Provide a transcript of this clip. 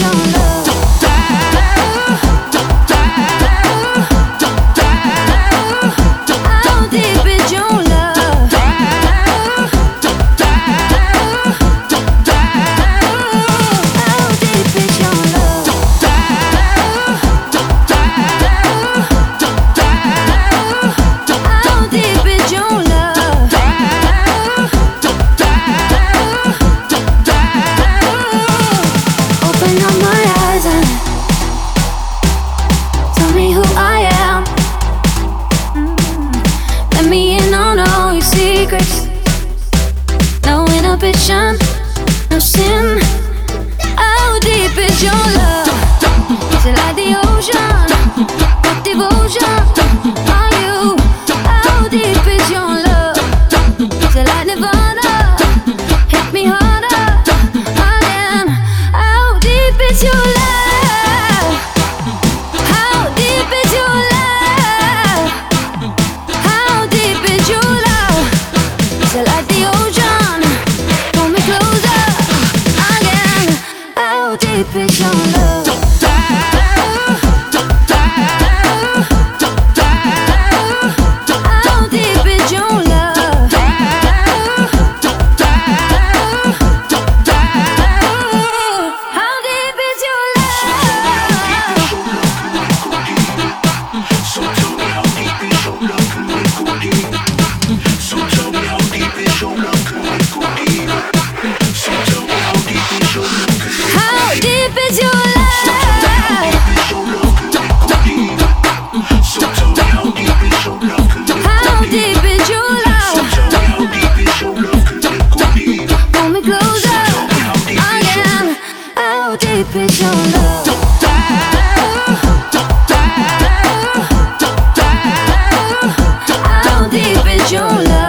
Your love? Open my eyes and tell me who I am. Let me in on all your secrets. No inhibition, no sin. How deep is your love? Is it like the ocean? Devotion are you? How deep is your love? Deep is your love? How deep is your love? How deep is your love?